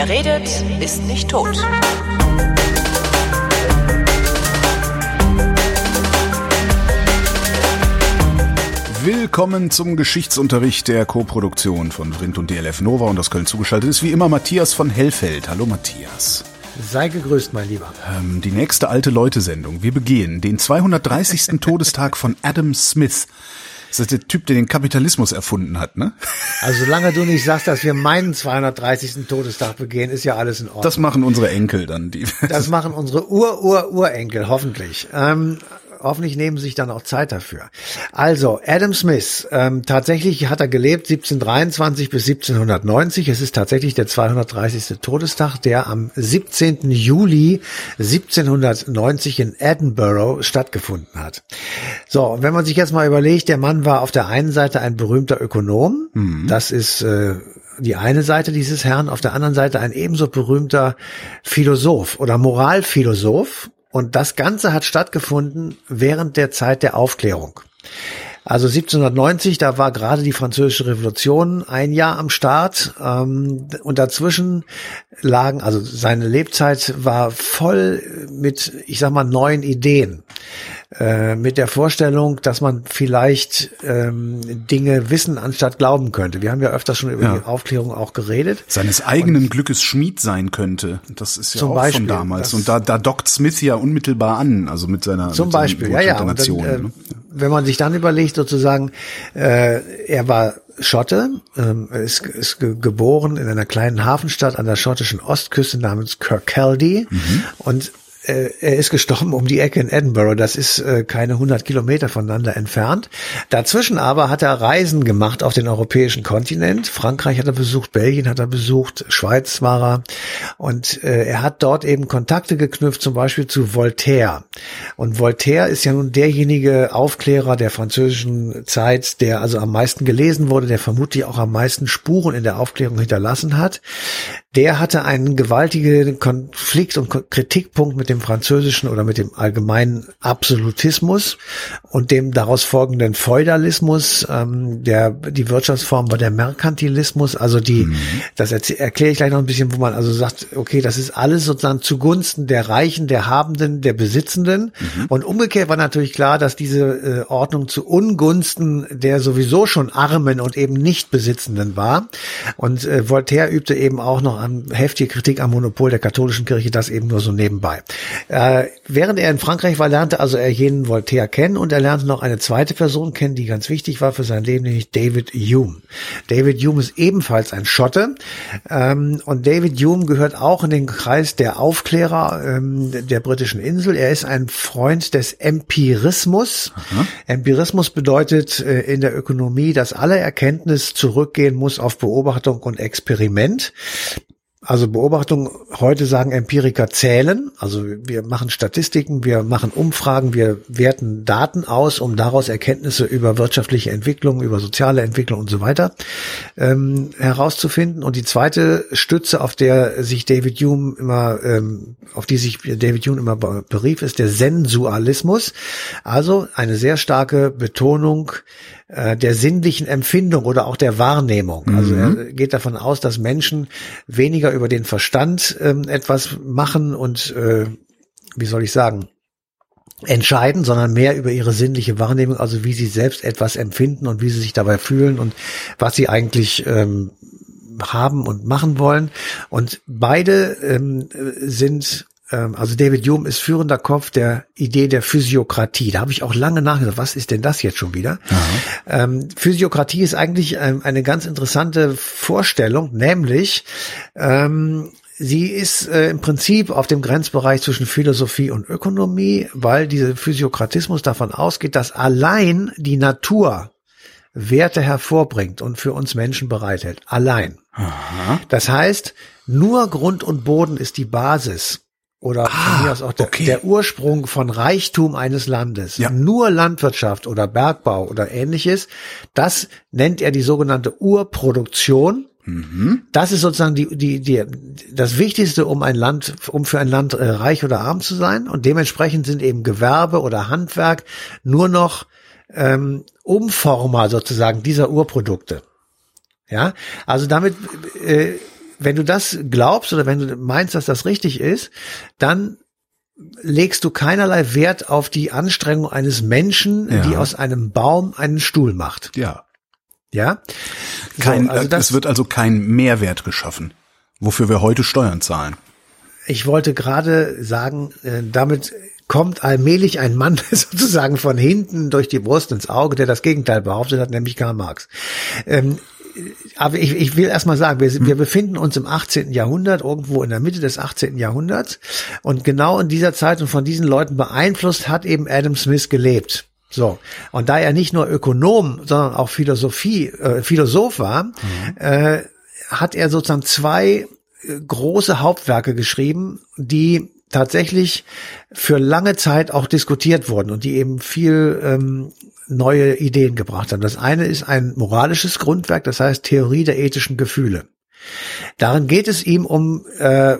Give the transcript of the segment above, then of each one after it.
Wer redet, ist nicht tot. Willkommen zum Geschichtsunterricht der Co-Produktion von Vrindt und DLF Nova und aus Köln zugeschaltet ist wie immer Matthias von Hellfeld. Hallo Matthias. Sei gegrüßt, mein Lieber. Ähm, die nächste alte Leute-Sendung. Wir begehen den 230. Todestag von Adam Smith. Das ist der Typ, der den Kapitalismus erfunden hat, ne? Also solange du nicht sagst, dass wir meinen 230. Todestag begehen, ist ja alles in Ordnung. Das machen unsere Enkel dann. Die das machen unsere Ur-Ur-Urenkel, hoffentlich. Ähm, hoffentlich nehmen sie sich dann auch Zeit dafür. Also, Adam Smith, ähm, tatsächlich hat er gelebt 1723 bis 1790. Es ist tatsächlich der 230. Todestag, der am 17. Juli 1790 in Edinburgh stattgefunden hat. So, wenn man sich jetzt mal überlegt, der Mann war auf der einen Seite ein berühmter Ökonom. Mhm. Das ist äh, die eine Seite dieses Herrn, auf der anderen Seite ein ebenso berühmter Philosoph oder Moralphilosoph. Und das Ganze hat stattgefunden während der Zeit der Aufklärung. Also 1790, da war gerade die Französische Revolution ein Jahr am Start ähm, und dazwischen lagen, also seine Lebzeit war voll mit, ich sag mal, neuen Ideen. Äh, mit der Vorstellung, dass man vielleicht ähm, Dinge wissen anstatt glauben könnte. Wir haben ja öfters schon über ja. die Aufklärung auch geredet. Seines eigenen und Glückes Schmied sein könnte. Das ist ja auch Beispiel, von damals. Und da, da dockt Smith ja unmittelbar an, also mit seiner Zum mit Beispiel, ja, ja. Dann, äh, ne? Wenn man sich dann überlegt, sozusagen, äh, er war Schotte, ähm, ist, ist ge geboren in einer kleinen Hafenstadt an der schottischen Ostküste namens Kirkcaldy mhm. und äh, er ist gestorben um die Ecke in Edinburgh. Das ist äh, keine 100 Kilometer voneinander entfernt. Dazwischen aber hat er Reisen gemacht auf den europäischen Kontinent. Frankreich hat er besucht, Belgien hat er besucht, Schweiz war er. Und äh, er hat dort eben Kontakte geknüpft, zum Beispiel zu Voltaire. Und Voltaire ist ja nun derjenige Aufklärer der französischen Zeit, der also am meisten gelesen wurde, der vermutlich auch am meisten Spuren in der Aufklärung hinterlassen hat. Der hatte einen gewaltigen Konflikt und Kritikpunkt mit dem dem französischen oder mit dem allgemeinen Absolutismus und dem daraus folgenden Feudalismus. Ähm, der, die Wirtschaftsform war der Merkantilismus. Also die, mhm. das erkläre ich gleich noch ein bisschen, wo man also sagt, okay, das ist alles sozusagen zugunsten der Reichen, der Habenden, der Besitzenden. Mhm. Und umgekehrt war natürlich klar, dass diese äh, Ordnung zu Ungunsten der sowieso schon Armen und eben nicht Besitzenden war. Und äh, Voltaire übte eben auch noch an heftige Kritik am Monopol der katholischen Kirche, das eben nur so nebenbei. Äh, während er in Frankreich war, lernte also er jenen Voltaire kennen und er lernte noch eine zweite Person kennen, die ganz wichtig war für sein Leben, nämlich David Hume. David Hume ist ebenfalls ein Schotte ähm, und David Hume gehört auch in den Kreis der Aufklärer ähm, der britischen Insel. Er ist ein Freund des Empirismus. Aha. Empirismus bedeutet äh, in der Ökonomie, dass alle Erkenntnis zurückgehen muss auf Beobachtung und Experiment. Also Beobachtung, heute sagen Empiriker zählen. Also wir machen Statistiken, wir machen Umfragen, wir werten Daten aus, um daraus Erkenntnisse über wirtschaftliche Entwicklung, über soziale Entwicklung und so weiter ähm, herauszufinden. Und die zweite Stütze, auf der sich David Hume immer, ähm, auf die sich David Hume immer berief, ist der Sensualismus. Also eine sehr starke Betonung äh, der sinnlichen Empfindung oder auch der Wahrnehmung. Also mhm. er geht davon aus, dass Menschen weniger über den Verstand ähm, etwas machen und äh, wie soll ich sagen, entscheiden, sondern mehr über ihre sinnliche Wahrnehmung, also wie sie selbst etwas empfinden und wie sie sich dabei fühlen und was sie eigentlich ähm, haben und machen wollen. Und beide ähm, sind also David Hume ist führender Kopf der Idee der Physiokratie. Da habe ich auch lange nachgedacht, was ist denn das jetzt schon wieder? Ähm, Physiokratie ist eigentlich ähm, eine ganz interessante Vorstellung, nämlich ähm, Sie ist äh, im Prinzip auf dem Grenzbereich zwischen Philosophie und Ökonomie, weil dieser Physiokratismus davon ausgeht, dass allein die Natur Werte hervorbringt und für uns Menschen bereithält. Allein. Aha. Das heißt, nur Grund und Boden ist die Basis oder ah, von mir aus auch der, okay. der, Ursprung von Reichtum eines Landes, ja. nur Landwirtschaft oder Bergbau oder ähnliches, das nennt er die sogenannte Urproduktion. Mhm. Das ist sozusagen die, die, die, das Wichtigste, um ein Land, um für ein Land äh, reich oder arm zu sein. Und dementsprechend sind eben Gewerbe oder Handwerk nur noch ähm, Umformer sozusagen dieser Urprodukte. Ja, also damit äh, wenn du das glaubst oder wenn du meinst, dass das richtig ist, dann legst du keinerlei Wert auf die Anstrengung eines Menschen, Ja. die aus einem Baum einen Stuhl macht. Ja. Ja? Kein, So, also äh, das- es wird also kein Mehrwert geschaffen, wofür wir heute Steuern zahlen. Ich wollte gerade sagen, äh, damit kommt allmählich ein Mann sozusagen von hinten durch die Brust ins Auge, der das Gegenteil behauptet hat, nämlich Karl Marx. Ähm, aber ich, ich will erst mal sagen, wir, sind- wir befinden uns im 18. Jahrhundert, irgendwo in der Mitte des 18. Jahrhunderts. Und genau in dieser Zeit und von diesen Leuten beeinflusst hat eben Adam Smith gelebt. So. Und da er nicht nur Ökonom, sondern auch Philosophie, äh, Philosoph war, äh, hat er sozusagen zwei äh, große Hauptwerke geschrieben, die tatsächlich für lange Zeit auch diskutiert wurden und die eben viel ähm, neue Ideen gebracht haben. Das eine ist ein moralisches Grundwerk, das heißt Theorie der ethischen Gefühle. Darin geht es ihm um, äh,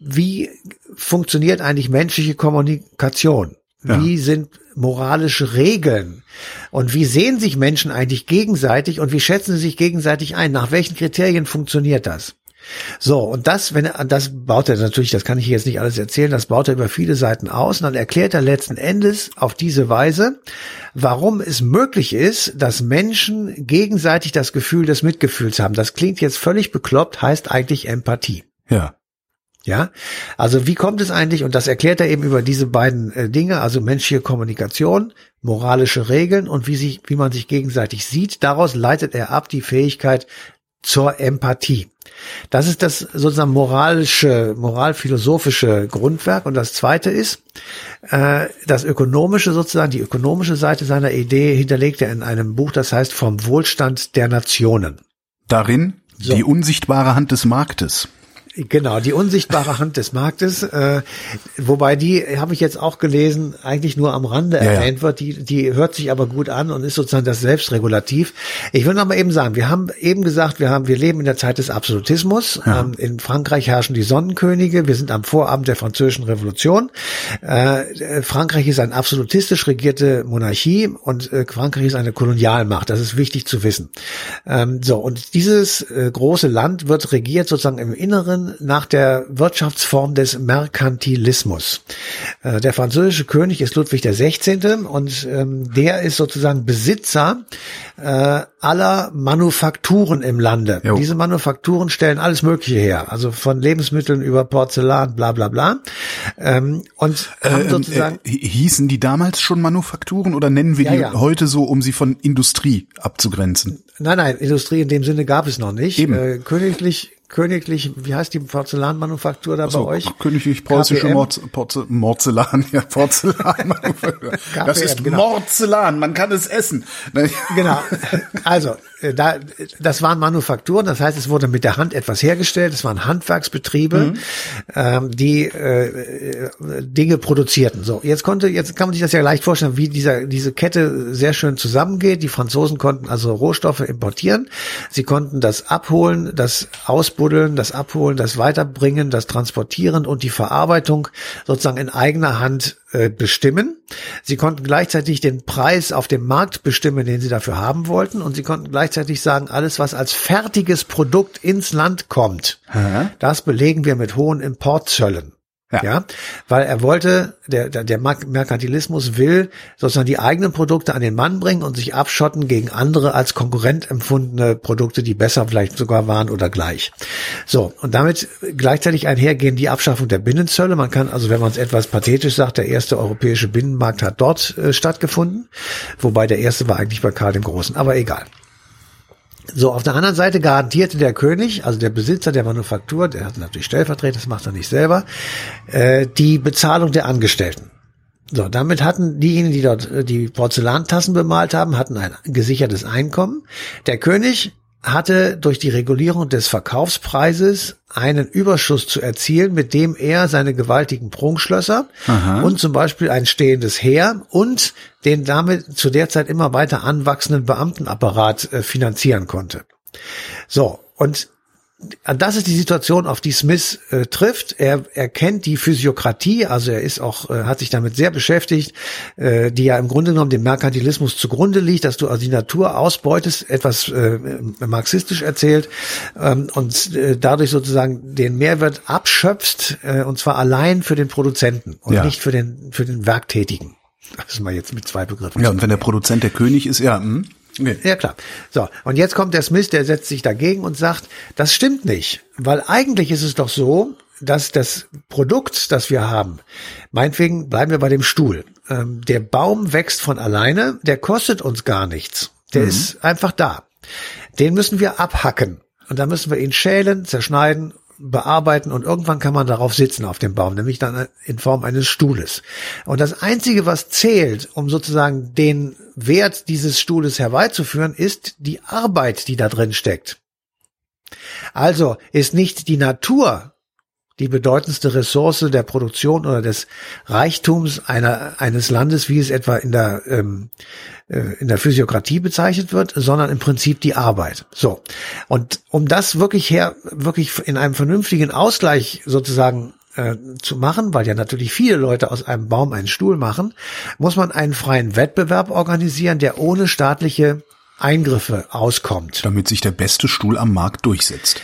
wie funktioniert eigentlich menschliche Kommunikation? Ja. Wie sind moralische Regeln? Und wie sehen sich Menschen eigentlich gegenseitig und wie schätzen sie sich gegenseitig ein? Nach welchen Kriterien funktioniert das? So, und das, wenn er, das baut er natürlich, das kann ich jetzt nicht alles erzählen, das baut er über viele Seiten aus und dann erklärt er letzten Endes auf diese Weise, warum es möglich ist, dass Menschen gegenseitig das Gefühl des Mitgefühls haben. Das klingt jetzt völlig bekloppt, heißt eigentlich Empathie. Ja. Ja, also wie kommt es eigentlich, und das erklärt er eben über diese beiden äh, Dinge, also menschliche Kommunikation, moralische Regeln und wie sich, wie man sich gegenseitig sieht, daraus leitet er ab die Fähigkeit zur Empathie. Das ist das sozusagen moralische, moralphilosophische Grundwerk. Und das zweite ist, äh, das ökonomische sozusagen, die ökonomische Seite seiner Idee hinterlegt er in einem Buch, das heißt vom Wohlstand der Nationen. Darin So. die unsichtbare Hand des Marktes. Genau, die unsichtbare Hand des Marktes, äh, wobei die, habe ich jetzt auch gelesen, eigentlich nur am Rande Ja, ja. erwähnt wird, die, die hört sich aber gut an und ist sozusagen das Selbstregulativ. Ich will noch mal eben sagen, wir haben eben gesagt, wir haben, wir leben in der Zeit des Absolutismus. Ähm, in Frankreich herrschen die Sonnenkönige, wir sind am Vorabend der französischen Revolution. Äh, Frankreich ist eine absolutistisch regierte Monarchie und äh, Frankreich ist eine Kolonialmacht. Das ist wichtig zu wissen. Ähm, so, und dieses äh, große Land wird regiert sozusagen im Inneren nach der Wirtschaftsform des Merkantilismus. Äh, der französische König ist Ludwig der 16. und ähm, der ist sozusagen Besitzer äh, aller Manufakturen im Lande. Jo. Diese Manufakturen stellen alles Mögliche her, also von Lebensmitteln über Porzellan, bla bla bla. Ähm, und haben Ähm, sozusagen äh, hießen die damals schon Manufakturen oder nennen wir Ja, die ja. heute so, um sie von Industrie abzugrenzen? Nein, nein, Industrie in dem Sinne gab es noch nicht. Eben. Äh, königlich, königlich, wie heißt die Porzellanmanufaktur da So, bei euch? königlich preußische? Morz, Porze, Morzellan, ja, Porzellan. das ist genau. Morzellan, man kann es essen. Genau. Also, da, das waren Manufakturen, das heißt, es wurde mit der Hand etwas hergestellt, es waren Handwerksbetriebe, ähm, die äh, äh, Dinge produzierten. So, jetzt konnte, jetzt kann man sich das ja leicht vorstellen, wie dieser, diese Kette sehr schön zusammengeht. Die Franzosen konnten also Rohstoffe importieren, sie konnten das abholen, das ausbuddeln, das abholen, das weiterbringen, das transportieren und die Verarbeitung sozusagen in eigener Hand äh, bestimmen. Sie konnten gleichzeitig den Preis auf dem Markt bestimmen, den sie dafür haben wollten. Und sie konnten gleichzeitig sagen, alles, was als fertiges Produkt ins Land kommt, das belegen wir mit hohen Importzöllen. Ja. Ja. weil er wollte, der, der, der Merk- Merkantilismus will sozusagen die eigenen Produkte an den Mann bringen und sich abschotten gegen andere als Konkurrent empfundene Produkte, die besser vielleicht sogar waren oder gleich. So, und damit gleichzeitig einhergehen die Abschaffung der Binnenzölle. Man kann also, wenn man es etwas pathetisch sagt, der erste europäische Binnenmarkt hat dort äh, stattgefunden, wobei der erste war eigentlich bei Karl dem Großen, aber egal. So, auf der anderen Seite garantierte der König, also der Besitzer der Manufaktur, der hat natürlich Stellvertreter, das macht er nicht selber, äh, die Bezahlung der Angestellten. So, damit hatten diejenigen, die dort äh, die Porzellantassen bemalt haben, hatten ein gesichertes Einkommen. Der König hatte durch die Regulierung des Verkaufspreises einen Überschuss zu erzielen, mit dem er seine gewaltigen Prunkschlösser und zum Beispiel ein stehendes Heer und den damit zu der Zeit immer weiter anwachsenden Beamtenapparat äh, finanzieren konnte. So, und das ist die Situation, auf die Smith äh, trifft. Er, er kennt die Physiokratie, also er ist auch, äh, hat sich damit sehr beschäftigt, äh, die ja im Grunde genommen dem Merkantilismus zugrunde liegt, dass du also die Natur ausbeutest, etwas äh, marxistisch erzählt ähm, und äh, dadurch sozusagen den Mehrwert abschöpfst, äh, und zwar allein für den Produzenten und ja. nicht für den für den Werktätigen. Das ist mal jetzt mit zwei Begriffen. Ja, und wenn der Produzent der König ist, ja. Hm. Okay. Ja, klar. So, und jetzt kommt der Smith, der setzt sich dagegen und sagt, das stimmt nicht, weil eigentlich ist es doch so, dass das Produkt, das wir haben, meinetwegen bleiben wir bei dem Stuhl, ähm, der Baum wächst von alleine, der kostet uns gar nichts. Der mhm. ist einfach da. Den müssen wir abhacken. Und dann müssen wir ihn schälen, zerschneiden bearbeiten und irgendwann kann man darauf sitzen auf dem Baum, nämlich dann in Form eines Stuhles. Und das Einzige, was zählt, um sozusagen den Wert dieses Stuhles herbeizuführen, ist die Arbeit, die da drin steckt. Also ist nicht die Natur die bedeutendste Ressource der Produktion oder des Reichtums einer, eines Landes, wie es etwa in der, ähm, äh, in der Physiokratie bezeichnet wird, sondern im Prinzip die Arbeit. So. Und um das wirklich her, wirklich in einem vernünftigen Ausgleich sozusagen äh, zu machen, weil ja natürlich viele Leute aus einem Baum einen Stuhl machen, muss man einen freien Wettbewerb organisieren, der ohne staatliche Eingriffe auskommt. Damit sich der beste Stuhl am Markt durchsetzt.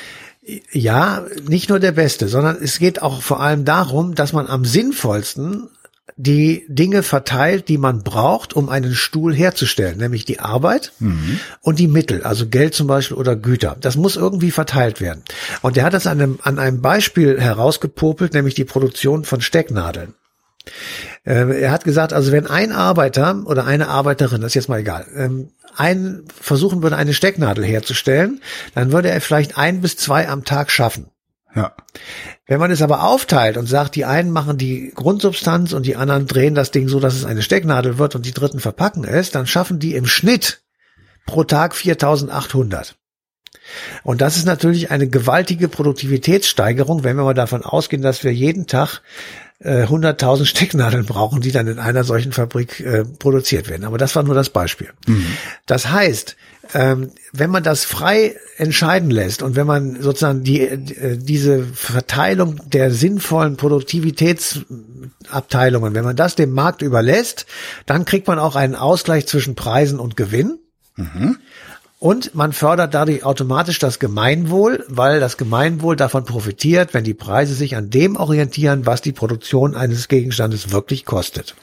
Ja, nicht nur der beste, sondern es geht auch vor allem darum, dass man am sinnvollsten die Dinge verteilt, die man braucht, um einen Stuhl herzustellen, nämlich die Arbeit mhm. und die Mittel, also Geld zum Beispiel oder Güter. Das muss irgendwie verteilt werden. Und er hat das an einem, an einem Beispiel herausgepopelt, nämlich die Produktion von Stecknadeln. Äh, er hat gesagt, also wenn ein Arbeiter oder eine Arbeiterin, das ist jetzt mal egal, ähm, ein, versuchen würde, eine Stecknadel herzustellen, dann würde er vielleicht ein bis zwei am Tag schaffen. Ja. Wenn man es aber aufteilt und sagt, die einen machen die Grundsubstanz und die anderen drehen das Ding so, dass es eine Stecknadel wird und die dritten verpacken es, dann schaffen die im Schnitt pro Tag 4800. Und das ist natürlich eine gewaltige Produktivitätssteigerung, wenn wir mal davon ausgehen, dass wir jeden Tag 100.000 äh, Stecknadeln brauchen, die dann in einer solchen Fabrik äh, produziert werden. Aber das war nur das Beispiel. Mhm. Das heißt, ähm, wenn man das frei entscheiden lässt und wenn man sozusagen die, äh, diese Verteilung der sinnvollen Produktivitätsabteilungen, wenn man das dem Markt überlässt, dann kriegt man auch einen Ausgleich zwischen Preisen und Gewinn. Mhm. Und man fördert dadurch automatisch das Gemeinwohl, weil das Gemeinwohl davon profitiert, wenn die Preise sich an dem orientieren, was die Produktion eines Gegenstandes wirklich kostet.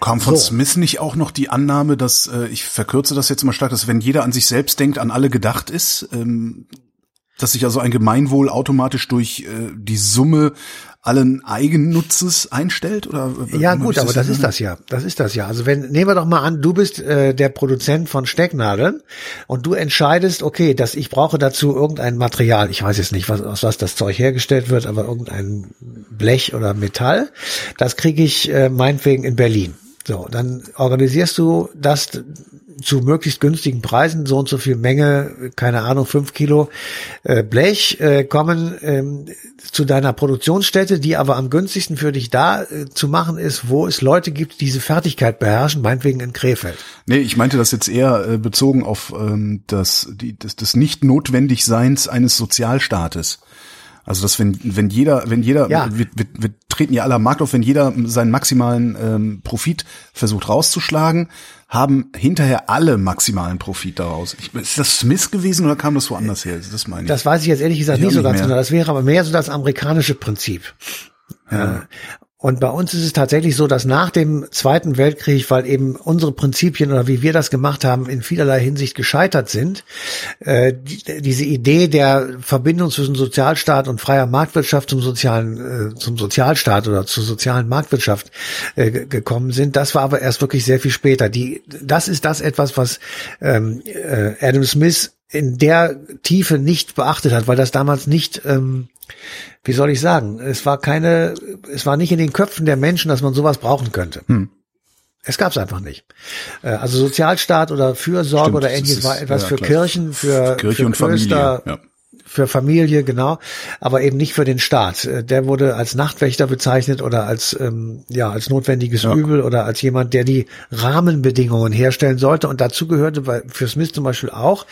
Kam von so. Smith nicht auch noch die Annahme, dass, äh, ich verkürze das jetzt mal stark, dass wenn jeder an sich selbst denkt, an alle gedacht ist, ähm, dass sich also ein Gemeinwohl automatisch durch äh, die Summe allen Eigennutzes einstellt oder ja gut aber das ist das ja das ist das ja. Also wenn nehmen wir doch mal an du bist äh, der Produzent von Stecknadeln und du entscheidest okay dass ich brauche dazu irgendein Material ich weiß jetzt nicht was aus was das Zeug hergestellt wird aber irgendein Blech oder Metall das kriege ich äh, meinetwegen in Berlin. So, dann organisierst du das zu möglichst günstigen Preisen, so und so viel Menge, keine Ahnung, fünf Kilo äh, Blech äh, kommen ähm, zu deiner Produktionsstätte, die aber am günstigsten für dich da äh, zu machen ist, wo es Leute gibt, die diese Fertigkeit beherrschen, meinetwegen in Krefeld. Nee, ich meinte das jetzt eher äh, bezogen auf ähm, das, die, das, das Nicht-Notwendigseins eines Sozialstaates. Also dass wenn wenn jeder wenn jeder ja. wir, wir, wir treten ja alle am Markt auf, wenn jeder seinen maximalen ähm, Profit versucht rauszuschlagen, haben hinterher alle maximalen Profit daraus. Ich, ist das Smith gewesen oder kam das woanders her? Das meine ich. Das weiß ich jetzt ehrlich gesagt ich nicht so ganz genau. Das wäre aber mehr so das amerikanische Prinzip. Ja. Und bei uns ist es tatsächlich so, dass nach dem Zweiten Weltkrieg, weil eben unsere Prinzipien oder wie wir das gemacht haben, in vielerlei Hinsicht gescheitert sind, äh, die, diese Idee der Verbindung zwischen Sozialstaat und freier Marktwirtschaft zum sozialen, äh, zum Sozialstaat oder zur sozialen Marktwirtschaft äh, gekommen sind. Das war aber erst wirklich sehr viel später. Die, das ist das etwas, was ähm, äh, Adam Smith in der Tiefe nicht beachtet hat, weil das damals nicht ähm, wie soll ich sagen, es war keine, es war nicht in den Köpfen der Menschen, dass man sowas brauchen könnte. Hm. Es gab es einfach nicht. Äh, also Sozialstaat oder Fürsorge Stimmt, oder ähnliches war etwas ja, für klar. Kirchen, für, Kirche für und Klöster, Familie. Ja. Für Familie, genau, aber eben nicht für den Staat. Äh, der wurde als Nachtwächter bezeichnet oder als ähm, ja als notwendiges ja. Übel oder als jemand, der die Rahmenbedingungen herstellen sollte. Und dazu gehörte bei, für Smith zum Beispiel auch,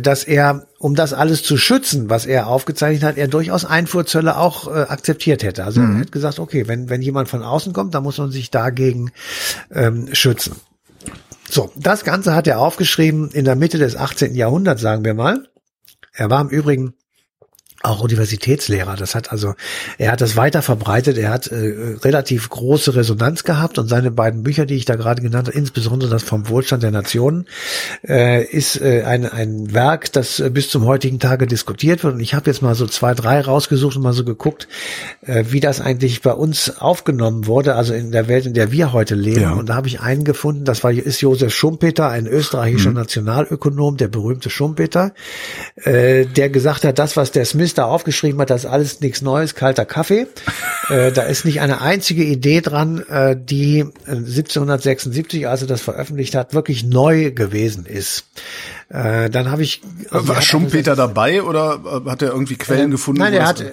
dass er, um das alles zu schützen, was er aufgezeichnet hat, er durchaus Einfuhrzölle auch äh, akzeptiert hätte. Also mhm. er hat gesagt, okay, wenn, wenn jemand von außen kommt, dann muss man sich dagegen ähm, schützen. So, das Ganze hat er aufgeschrieben in der Mitte des 18. Jahrhunderts, sagen wir mal. Er war im Übrigen auch Universitätslehrer. Das hat also, er hat das weiter verbreitet. Er hat äh, relativ große Resonanz gehabt und seine beiden Bücher, die ich da gerade genannt habe, insbesondere das vom Wohlstand der Nationen, äh, ist äh, ein, ein Werk, das äh, bis zum heutigen Tage diskutiert wird. Und ich habe jetzt mal so zwei, drei rausgesucht und mal so geguckt, äh, wie das eigentlich bei uns aufgenommen wurde, also in der Welt, in der wir heute leben. Ja. Und da habe ich einen gefunden, das war ist Josef Schumpeter, ein österreichischer mhm. Nationalökonom, der berühmte Schumpeter, äh, der gesagt hat, das, was der Smith da aufgeschrieben hat, das ist alles nichts Neues, kalter Kaffee. äh, da ist nicht eine einzige Idee dran, äh, die 1776, als er das veröffentlicht hat, wirklich neu gewesen ist. Äh, dann habe ich. Also War Schumpeter dabei oder hat er irgendwie Quellen äh, gefunden? Nein, er hat,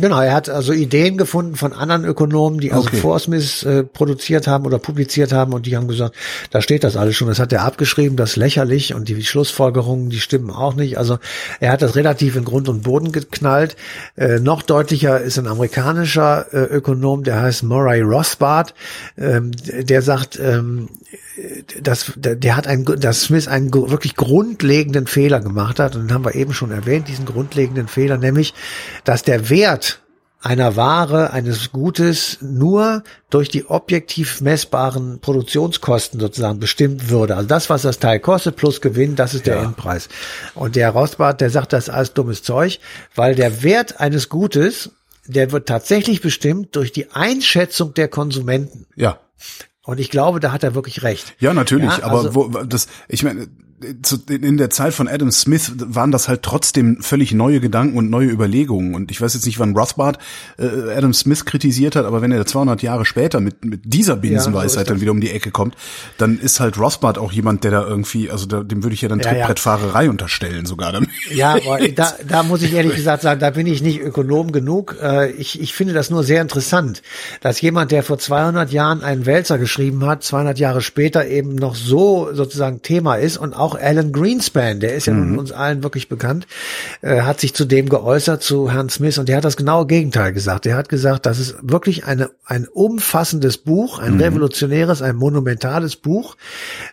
Genau, er hat also Ideen gefunden von anderen Ökonomen, die also okay. vor Smith äh, produziert haben oder publiziert haben und die haben gesagt, da steht das alles schon, das hat er abgeschrieben, das ist lächerlich und die Schlussfolgerungen, die stimmen auch nicht. Also er hat das relativ in Grund und Boden geknallt. Äh, noch deutlicher ist ein amerikanischer äh, Ökonom, der heißt Murray Rothbard, ähm, der sagt, ähm, dass der hat ein, dass Smith einen wirklich grundlegenden Fehler gemacht hat und den haben wir eben schon erwähnt, diesen grundlegenden Fehler, nämlich, dass der Wert einer Ware, eines Gutes nur durch die objektiv messbaren Produktionskosten sozusagen bestimmt würde. Also das, was das Teil kostet plus Gewinn, das ist der ja. Endpreis. Und der Rostbart, der sagt, das alles dummes Zeug, weil der Wert eines Gutes, der wird tatsächlich bestimmt durch die Einschätzung der Konsumenten. Ja. Und ich glaube, da hat er wirklich recht. Ja, natürlich. Ja, also, aber wo, das, ich meine, in der Zeit von Adam Smith waren das halt trotzdem völlig neue Gedanken und neue Überlegungen. Und ich weiß jetzt nicht, wann Rothbard äh, Adam Smith kritisiert hat, aber wenn er 200 Jahre später mit, mit dieser Binsenweisheit ja, so dann wieder um die Ecke kommt, dann ist halt Rothbard auch jemand, der da irgendwie, also da, dem würde ich ja dann ja, Trittbrettfahrerei ja. unterstellen sogar. Damit. Ja, aber da, da muss ich ehrlich gesagt sagen, da bin ich nicht Ökonom genug. Äh, ich, ich finde das nur sehr interessant, dass jemand, der vor 200 Jahren einen Wälzer geschrieben hat, 200 Jahre später eben noch so sozusagen Thema ist und auch auch Alan Greenspan, der ist ja mhm. uns allen wirklich bekannt, äh, hat sich zu dem geäußert, zu Herrn Smith, und der hat das genaue Gegenteil gesagt. Er hat gesagt, das ist wirklich eine, ein umfassendes Buch, ein mhm. revolutionäres, ein monumentales Buch,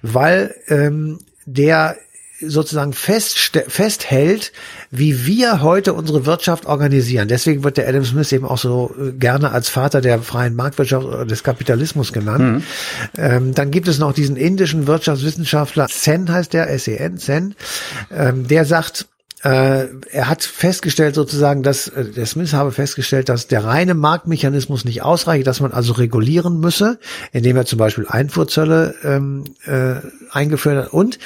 weil ähm, der sozusagen fest, festhält, wie wir heute unsere Wirtschaft organisieren. Deswegen wird der Adam Smith eben auch so äh, gerne als Vater der freien Marktwirtschaft oder des Kapitalismus genannt. Mhm. Ähm, dann gibt es noch diesen indischen Wirtschaftswissenschaftler, Sen heißt der, S-E-N, Sen, ähm, der sagt, äh, er hat festgestellt sozusagen, dass äh, der Smith habe festgestellt, dass der reine Marktmechanismus nicht ausreicht, dass man also regulieren müsse, indem er zum Beispiel Einfuhrzölle ähm, äh, eingeführt hat und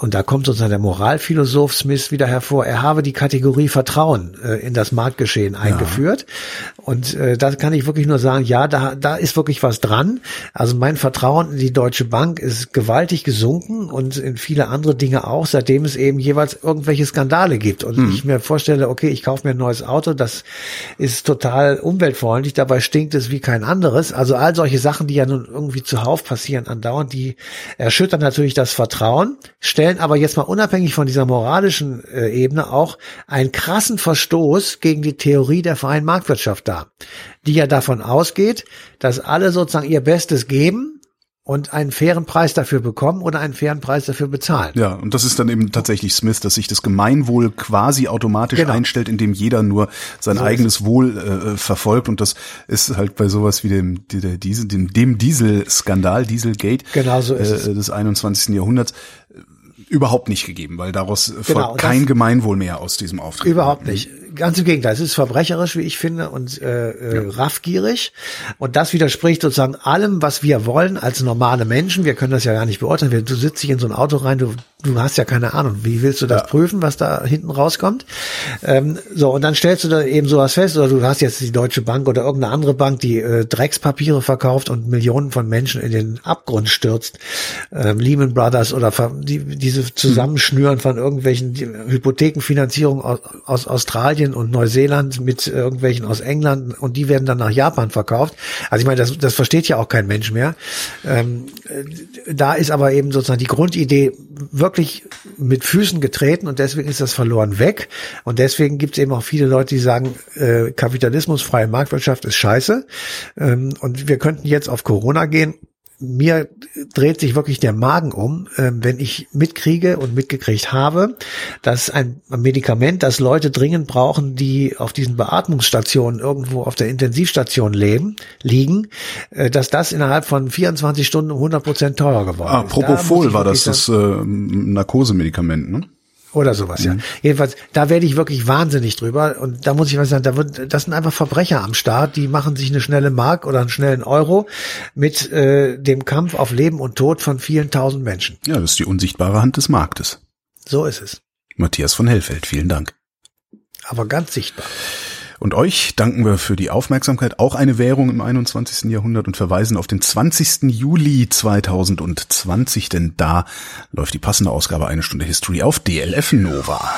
und da kommt sozusagen der Moralphilosoph Smith wieder hervor. Er habe die Kategorie Vertrauen äh, in das Marktgeschehen eingeführt. Ja. Und äh, da kann ich wirklich nur sagen, ja, da, da ist wirklich was dran. Also mein Vertrauen in die Deutsche Bank ist gewaltig gesunken und in viele andere Dinge auch, seitdem es eben jeweils irgendwelche Skandale gibt. Und hm. ich mir vorstelle, okay, ich kaufe mir ein neues Auto, das ist total umweltfreundlich, dabei stinkt es wie kein anderes. Also all solche Sachen, die ja nun irgendwie zuhauf passieren andauernd, die erschüttern natürlich das Vertrauen, stellen stellen aber jetzt mal unabhängig von dieser moralischen äh, Ebene auch einen krassen Verstoß gegen die Theorie der freien Marktwirtschaft dar, die ja davon ausgeht, dass alle sozusagen ihr Bestes geben und einen fairen Preis dafür bekommen oder einen fairen Preis dafür bezahlen. Ja, und das ist dann eben tatsächlich Smith, dass sich das Gemeinwohl quasi automatisch genau. einstellt, indem jeder nur sein so eigenes Wohl äh, verfolgt und das ist halt bei sowas wie dem der Diesel, dem, dem Dieselskandal, Dieselgate genau so äh, des 21. Jahrhunderts überhaupt nicht gegeben, weil daraus genau, folgt kein Gemeinwohl mehr aus diesem Auftritt. Überhaupt nicht ganz im Gegenteil, es ist verbrecherisch, wie ich finde, und äh, äh, ja. raffgierig. Und das widerspricht sozusagen allem, was wir wollen als normale Menschen. Wir können das ja gar nicht beurteilen. Du sitzt dich in so ein Auto rein, du, du hast ja keine Ahnung. Wie willst du das ja. prüfen, was da hinten rauskommt? Ähm, so, und dann stellst du da eben sowas fest, oder du hast jetzt die Deutsche Bank oder irgendeine andere Bank, die äh, Dreckspapiere verkauft und Millionen von Menschen in den Abgrund stürzt. Ähm, Lehman Brothers oder die, diese Zusammenschnüren von irgendwelchen Hypothekenfinanzierungen aus, aus Australien und Neuseeland mit irgendwelchen aus England und die werden dann nach Japan verkauft. Also ich meine, das, das versteht ja auch kein Mensch mehr. Ähm, da ist aber eben sozusagen die Grundidee wirklich mit Füßen getreten und deswegen ist das verloren weg. Und deswegen gibt es eben auch viele Leute, die sagen, äh, Kapitalismus, freie Marktwirtschaft ist scheiße. Ähm, und wir könnten jetzt auf Corona gehen mir dreht sich wirklich der Magen um, äh, wenn ich mitkriege und mitgekriegt habe, dass ein Medikament, das Leute dringend brauchen, die auf diesen Beatmungsstationen irgendwo auf der Intensivstation leben, liegen, äh, dass das innerhalb von 24 Stunden um 100 Prozent teurer geworden ah, ist. Propofol da war das, das äh, Narkosemedikament, ne? Oder sowas, ja. Mhm. Jedenfalls, da werde ich wirklich wahnsinnig drüber. Und da muss ich was sagen, da wird, das sind einfach Verbrecher am Start, die machen sich eine schnelle Mark oder einen schnellen Euro mit äh, dem Kampf auf Leben und Tod von vielen tausend Menschen. Ja, das ist die unsichtbare Hand des Marktes. So ist es. Matthias von Hellfeld, vielen Dank. Aber ganz sichtbar. Und euch danken wir für die Aufmerksamkeit. Auch eine Währung im 21. Jahrhundert und verweisen auf den 20. Juli 2020, denn da läuft die passende Ausgabe eine Stunde History auf DLF Nova.